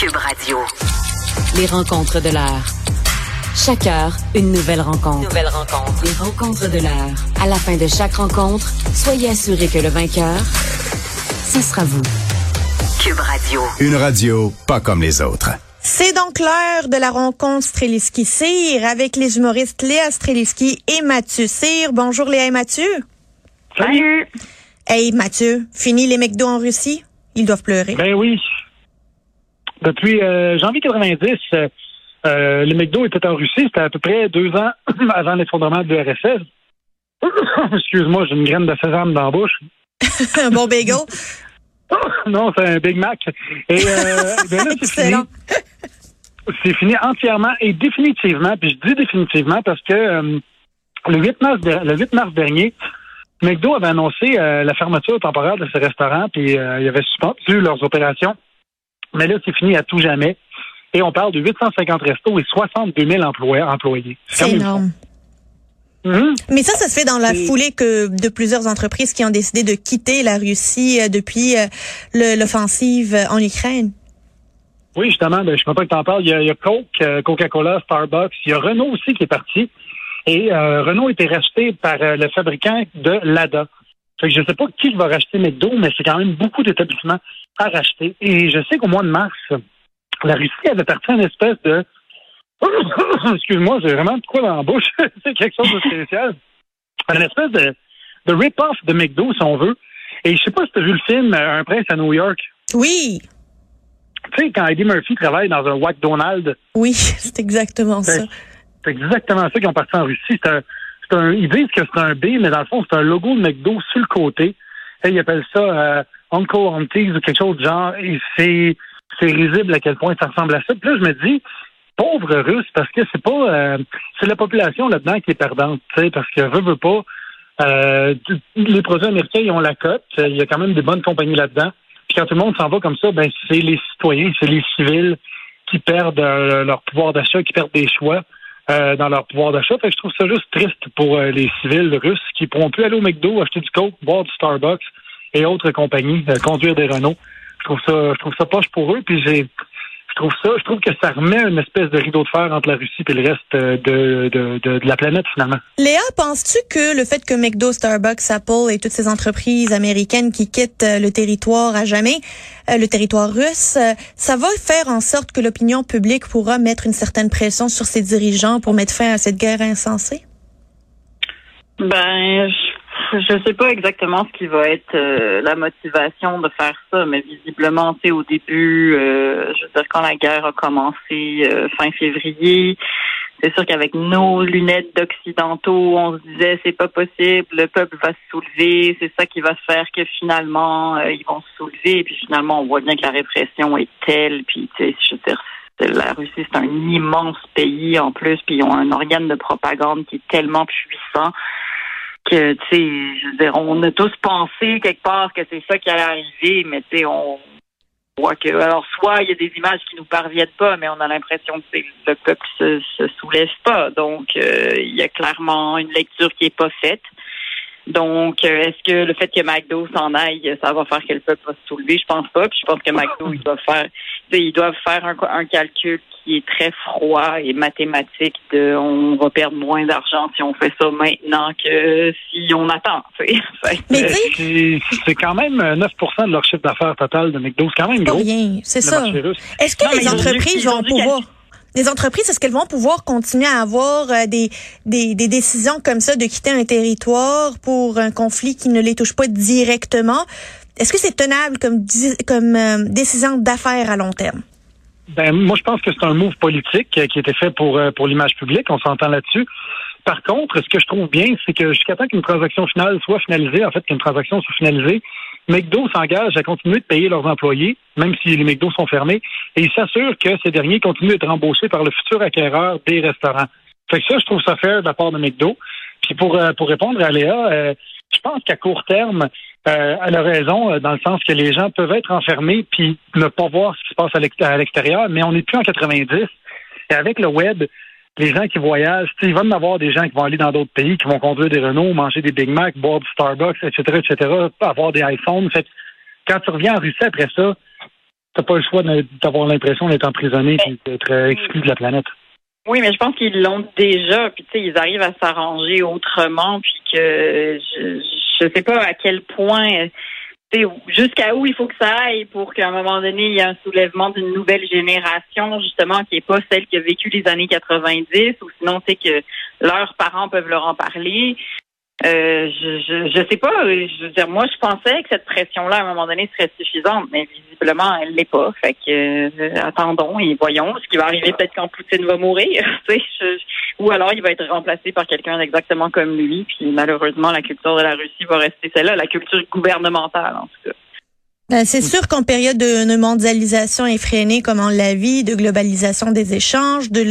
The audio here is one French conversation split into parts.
Cube Radio. Les rencontres de l'heure. Chaque heure, une nouvelle rencontre. Nouvelle rencontre. Les rencontres de l'heure. À la fin de chaque rencontre, soyez assurés que le vainqueur, ce sera vous. Cube Radio. Une radio pas comme les autres. C'est donc l'heure de la rencontre Streliski-Cyr avec les humoristes Léa Streliski et Mathieu Cyr. Bonjour Léa et Mathieu. Salut. Hey Mathieu, fini les McDo en Russie? Ils doivent pleurer. Ben oui. Depuis euh, janvier 90, euh, euh, le McDo était en Russie. C'était à peu près deux ans avant l'effondrement de l'URSS. Excuse-moi, j'ai une graine de sésame dans la bouche. Un bon bagel? non, c'est un Big Mac. Et euh, ben là, c'est fini. C'est fini entièrement et définitivement. Puis je dis définitivement parce que euh, le 8 mars, der- le 8 mars dernier, McDo avait annoncé euh, la fermeture temporaire de ce restaurant, puis euh, il avait suspendu leurs opérations. Mais là, c'est fini à tout jamais. Et on parle de 850 restos et 62 000 employés. C'est énorme. Mhm. Mais ça, ça se fait dans la foulée que de plusieurs entreprises qui ont décidé de quitter la Russie euh, depuis euh, l'offensive en Ukraine. Oui, justement, ben, je suis content que tu en parles. Il y a, il y a Coke, euh, Coca-Cola, Starbucks. Il y a Renault aussi qui est parti. Et euh, Renault a été racheté par euh, le fabricant de Lada. Fait que je ne sais pas qui va racheter McDo, mais c'est quand même beaucoup d'établissements à racheter. Et je sais qu'au mois de mars, la Russie avait parti une espèce de... Excuse-moi, j'ai vraiment de quoi dans la bouche. c'est quelque chose de spécial. Une espèce de, de rip-off de McDo, si on veut. Et je sais pas si tu as vu le film Un prince à New York. Oui, Tu sais, quand Eddie Murphy travaille dans un McDonald's, oui, c'est exactement ça. c'est c'est exactement ça qu'ils ont parti en Russie. C'est un, c'est un- ils disent que c'est un B, mais dans le fond, c'est un logo de McDo sur le côté. Et ils appellent ça euh, Uncle Auntie's ou quelque chose de genre. Et c'est, c'est risible à quel point ça ressemble à ça. Puis là, je me dis, pauvre russe, parce que c'est pas, euh, c'est la population là-dedans qui est perdante, parce que veut, veut pas. Euh, les produits américains, ils ont la cote. Il y a quand même des bonnes compagnies là-dedans. Puis quand tout le monde s'en va comme ça, ben c'est les citoyens, c'est les civils qui perdent euh, leur pouvoir d'achat, qui perdent des choix euh, dans leur pouvoir d'achat. Fait que je trouve ça juste triste pour euh, les civils russes qui pourront plus aller au McDo, acheter du Coke, boire du Starbucks et autres compagnies, euh, conduire des Renault. Je trouve ça, je trouve ça poche pour eux. Puis j'ai, je trouve ça, je trouve que ça remet une espèce de rideau de fer entre la Russie et le reste euh, de, de, de, de la planète finalement. Léa, penses-tu que le fait que McDo, Starbucks, Apple et toutes ces entreprises américaines qui quittent euh, le territoire à jamais, euh, le territoire russe, ça va faire en sorte que l'opinion publique pourra mettre une certaine pression sur ses dirigeants pour mettre fin à cette guerre insensée? Ben, je, je sais pas exactement ce qui va être euh, la motivation de faire ça, mais visiblement, tu sais, au début, euh, je veux dire, quand la guerre a commencé euh, fin février, c'est sûr qu'avec nos lunettes d'occidentaux, on se disait c'est pas possible, le peuple va se soulever, c'est ça qui va faire que finalement euh, ils vont se soulever, et puis finalement on voit bien que la répression est telle, puis tu sais, je veux dire, la Russie, c'est un immense pays en plus, puis ils ont un organe de propagande qui est tellement puissant que, tu sais, on a tous pensé quelque part que c'est ça qui allait arriver, mais tu sais, on voit que, alors, soit il y a des images qui nous parviennent pas, mais on a l'impression que le peuple se, se soulève pas. Donc, euh, il y a clairement une lecture qui est pas faite. Donc, euh, est-ce que le fait que McDo s'en aille, ça va faire que le peuple va se soulever? Je pense pas. Puis je pense que McDo, ils doivent faire, ils doivent faire un, un calcul qui est très froid et mathématique de on va perdre moins d'argent si on fait ça maintenant que si on attend. tu sais. Fait que, Mais euh, tu sais, C'est c'est quand même euh, 9% de leur chiffre d'affaires total de McDo. C'est quand même gros. rien, c'est ça. Est-ce que Non, les entreprises vont pouvoir... Les entreprises, est-ce qu'elles vont pouvoir continuer à avoir euh, des, des, des décisions comme ça de quitter un territoire pour un conflit qui ne les touche pas directement? Est-ce que c'est tenable comme, comme euh, décision d'affaires à long terme? Ben, moi, je pense que c'est un move politique euh, qui a été fait pour, euh, pour l'image publique. On s'entend là-dessus. Par contre, ce que je trouve bien, c'est que jusqu'à temps qu'une transaction finale soit finalisée, en fait, qu'une transaction soit finalisée, McDo s'engage à continuer de payer leurs employés, même si les McDo sont fermés, et il s'assure que ces derniers continuent d'être embauchés par le futur acquéreur des restaurants. Fait que ça, je trouve ça fair de la part de McDo. Puis pour, pour répondre à Léa, je pense qu'à court terme, euh, elle a raison, euh, dans le sens que les gens peuvent être enfermés puis ne pas voir ce qui se passe à l'ext- à l'extérieur, mais on n'est plus en 90. Et avec le web, les gens qui voyagent, tu sais, il va y en avoir des gens qui vont aller dans d'autres pays, qui vont conduire des Renault, manger des Big Mac, boire du Starbucks, etc., etc., avoir des iPhones. Fait quand tu reviens en Russie après ça, t'as pas le choix d'avoir l'impression d'être emprisonné et d'être exclu de la planète. Oui, mais je pense qu'ils l'ont déjà, puis tu sais, ils arrivent à s'arranger autrement, puis que je, je sais pas à quel point jusqu'à où il faut que ça aille pour qu'à un moment donné, il y ait un soulèvement d'une nouvelle génération, justement, qui n'est pas celle qui a vécu les années 90, ou sinon, c'est que leurs parents peuvent leur en parler. Euh, je, je, je sais pas. Je veux dire, moi, je pensais que cette pression-là, à un moment donné, serait suffisante, mais visiblement, elle l'est pas. Fait que euh, attendons et voyons ce qui va arriver. Peut-être quand Poutine va mourir, ou alors il va être remplacé par quelqu'un d'exactement comme lui. Puis malheureusement, la culture de la Russie va rester celle-là, la culture gouvernementale en tout cas. Ben, c'est sûr qu'en période de, mondialisation effrénée comme on l'a vu, de globalisation des échanges, de,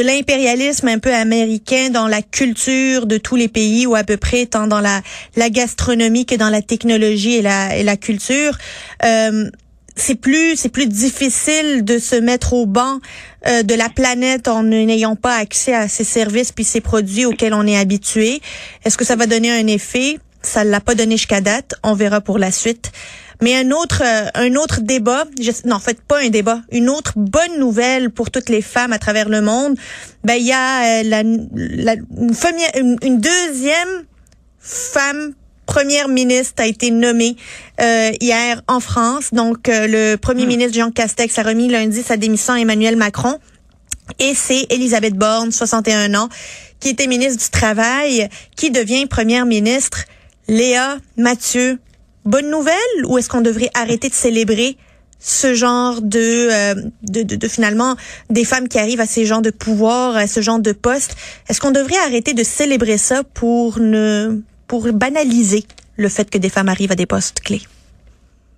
l'impérialisme un peu américain dans la culture de tous les pays ou à peu près tant dans la, gastronomie que dans la technologie et la, et la culture, euh, c'est plus c'est plus difficile de se mettre au banc euh, de la planète en n'ayant pas accès à ces services puis ces produits auxquels on est habitué. Est-ce que ça va donner un effet? Ça l'a pas donné jusqu'à date. On verra pour la suite. Mais un autre, euh, un autre débat, non, en fait pas un débat, une autre bonne nouvelle pour toutes les femmes à travers le monde. Ben il y a euh, la, une, une, deuxième femme première ministre a été nommée euh, hier en France. Donc le premier hmm. ministre Jean Castex a remis lundi sa démission à Emmanuel Macron. Et c'est Elisabeth Borne, 61 ans, qui était ministre du Travail, qui devient première ministre. Léa, Mathieu, bonne nouvelle ou est-ce qu'on devrait arrêter de célébrer ce genre de, euh, de, de, finalement des femmes qui arrivent à ces genres de pouvoir, à ce genre de poste? Est-ce qu'on devrait arrêter de célébrer ça pour ne pour banaliser le fait que des femmes arrivent à des postes clés?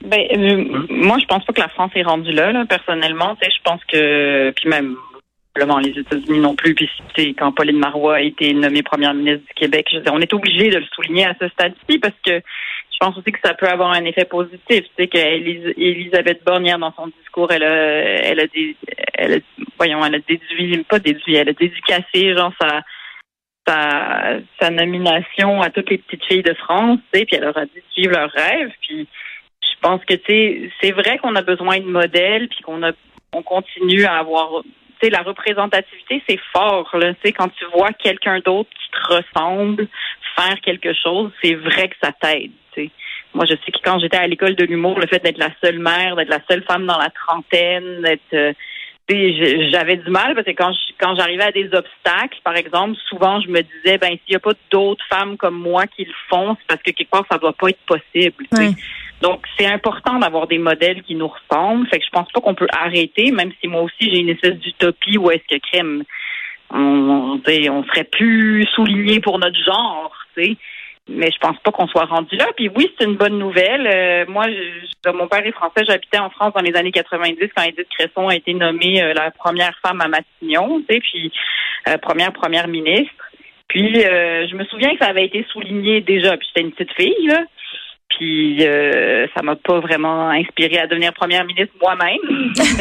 Ben, euh, moi, je pense pas que la France est rendue là, là personnellement. Je pense que, puis même les États-Unis non plus. Puis quand Pauline Marois a été nommée première ministre du Québec, je on est obligé de le souligner à ce stade-ci parce que je pense aussi que ça peut avoir un effet positif. Tu sais qu'Elisabeth Bornière, dans son discours, elle a, elle a, elle a, voyons, elle a déduit, pas déduit, elle a dédicacé genre sa sa, sa nomination à toutes les petites filles de France, tu sais, puis elle leur a dit de suivre leurs rêves. Puis je pense que tu sais, c'est vrai qu'on a besoin de modèles, puis qu'on a on continue à avoir la représentativité, c'est fort. Là, quand tu vois quelqu'un d'autre qui te ressemble faire quelque chose, c'est vrai que ça t'aide. Moi, je sais que quand j'étais à l'école de l'humour, le fait d'être la seule mère, d'être la seule femme dans la trentaine, d'être euh, j'avais du mal parce que quand quand j'arrivais à des obstacles, par exemple, souvent je me disais ben s'il n'y a pas d'autres femmes comme moi qui le font, c'est parce que quelque part ça doit pas être possible. Donc, c'est important d'avoir des modèles qui nous ressemblent. Fait que je pense pas qu'on peut arrêter, même si moi aussi j'ai une espèce d'utopie où est-ce que crème, on, on, serait plus souligné pour notre genre, tu Mais je pense pas qu'on soit rendu là. Puis oui, c'est une bonne nouvelle. Euh, moi, je, mon père est français. J'habitais en France dans les années 90 quand Edith Cresson a été nommée euh, la première femme à Matignon, tu sais, puis euh, première première ministre. Puis je me souviens que ça avait été souligné déjà. Puis j'étais une petite fille là. Puis euh, ça m'a pas vraiment inspiré à devenir première ministre moi-même. c'est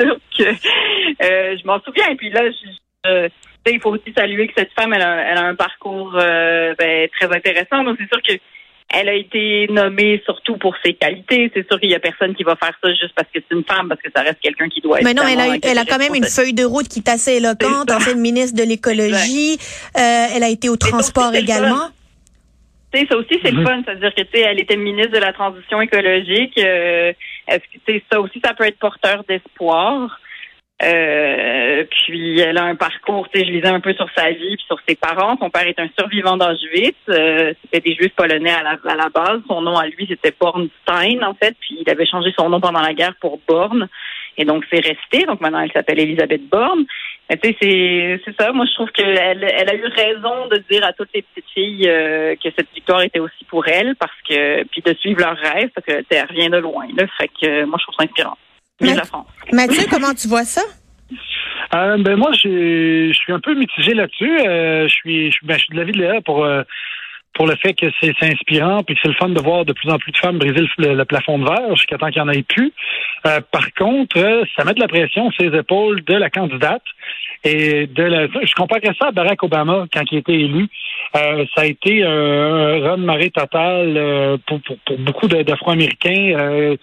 sûr que euh, je m'en souviens. Et puis là, je, il faut aussi saluer que cette femme, elle a, un parcours euh, ben, très intéressant. Donc c'est sûr que elle a été nommée surtout pour ses qualités. C'est sûr qu'il y a personne qui va faire ça juste parce que c'est une femme, parce que ça reste quelqu'un qui doit être. Mais non, elle a, elle a quand même une feuille de route qui est assez éloquente. Ancienne ministre de l'écologie. Euh, elle a été au transport également ça aussi, c'est le mhm. fun. C'est-à-dire que, tu sais, elle était ministre de la Transition écologique. Euh, est-ce que, tu sais, ça aussi, ça peut être porteur d'espoir. Euh, puis elle a un parcours, tu sais, je lisais un peu sur sa vie puis sur ses parents. Son père est un survivant d'Auschwitz. Euh, c'était des Juifs polonais à la, à la base. Son nom à lui, c'était Bornstein, en fait. Puis il avait changé son nom pendant la guerre pour Born. Et donc, c'est resté. Donc, maintenant, elle s'appelle Elisabeth Borne. Mais tu sais, c'est ça. Moi, je trouve qu'elle elle a eu raison de dire à toutes les petites filles euh, que cette victoire était aussi pour elle, parce que puis de suivre leur rêve, parce que elle revient de loin. Là, fait que moi, je trouve ça inspirant. Vive la France. Mathieu, comment tu vois ça? Euh, ben moi, je suis un peu mitigé là-dessus. Euh, je suis, je, ben, je suis de l'avis de Léa pour euh, pour le fait que c'est inspirant puis que c'est le fun de voir de plus en plus de femmes briser le, plafond de verre jusqu'à temps qu'il n'y en ait plus. Euh, par contre, euh, ça met de la pression sur les épaules de la candidate. Et de la, je comparais ça à Barack Obama quand il était élu. Euh, ça a été un run marée total pour, pour, pour, beaucoup d'Afro-Américains.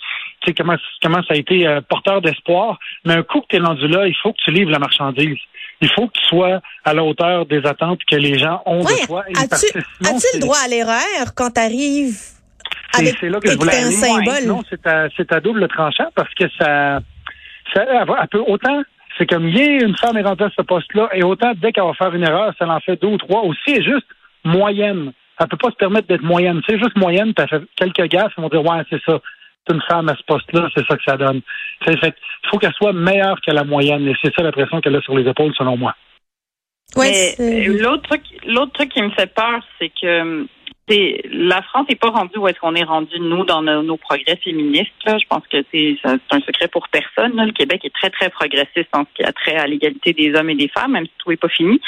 Sais comment, comment ça a été porteur d'espoir. Mais un coup que tu es rendu là, il faut que tu livres la marchandise il faut que tu sois à la hauteur des attentes que les gens ont de toi. As-tu as le droit à l'erreur quand tu arrives avec C'est là que je voulais un symbole? non, c'est à, à, double tranchant parce que ça, ça elle peut autant c'est comme il y a une femme est rentrée à ce poste-là, et autant dès qu'elle va faire une erreur, ça en fait deux ou trois. Aussi, elle est juste moyenne. Elle peut pas se permettre d'être moyenne. C'est juste moyenne, puis elle fait quelques gaffes, ils vont dire Ouais, c'est ça une femme à ce poste-là, c'est ça que ça donne. il faut qu'elle soit meilleure que la moyenne, et c'est ça la pression qu'elle a sur les épaules, selon moi. Ouais, l'autre truc, l'autre truc qui me fait peur, c'est que la France n'est pas rendue où est-ce qu'on est rendu nous dans nos, progrès féministes. Je pense que c'est un secret pour personne. Le Québec est très très progressiste en ce qui a trait à l'égalité des hommes et des femmes, même si tout n'est pas fini.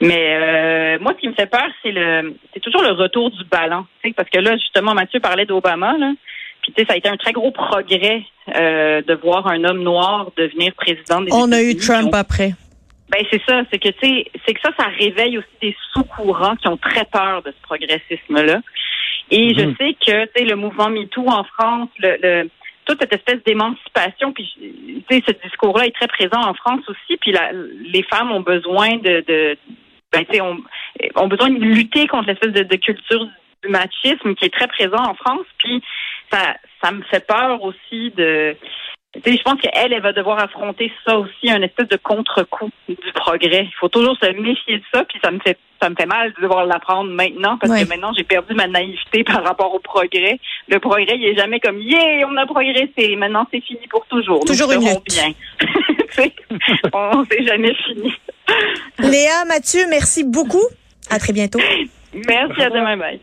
Mais euh, moi, ce qui me fait peur, c'est le, c'est toujours le retour du ballon. Parce que là, justement, Mathieu parlait d'Obama. Là. Puis tu sais, ça a été un très gros progrès euh, de voir un homme noir devenir président des On a eu Trump après. Ben c'est ça, c'est que tu c'est que ça, ça réveille aussi des sous-courants qui ont très peur de ce progressisme-là. Et je mhm. sais que tu sais le mouvement MeToo en France, le, toute cette espèce d'émancipation, puis tu sais ce discours-là est très présent en France aussi. Puis la, les femmes ont besoin de, de ben tu sais ont, ont besoin de lutter contre l'espèce de, de culture du machisme qui est très présent en France. Puis ça, ça me fait peur aussi de. Tu sais, je pense qu'elle, elle va devoir affronter ça aussi, un espèce de contre-coup du progrès. Il faut toujours se méfier de ça, puis ça me fait ça me fait mal de devoir l'apprendre maintenant parce que maintenant j'ai perdu ma naïveté par rapport au progrès. Le progrès, il est jamais comme yeah, on a progressé, maintenant c'est fini pour toujours. Toujours une lutte. bien. on jamais fini. Léa, Mathieu, merci beaucoup. À très bientôt. Merci, à demain, bye.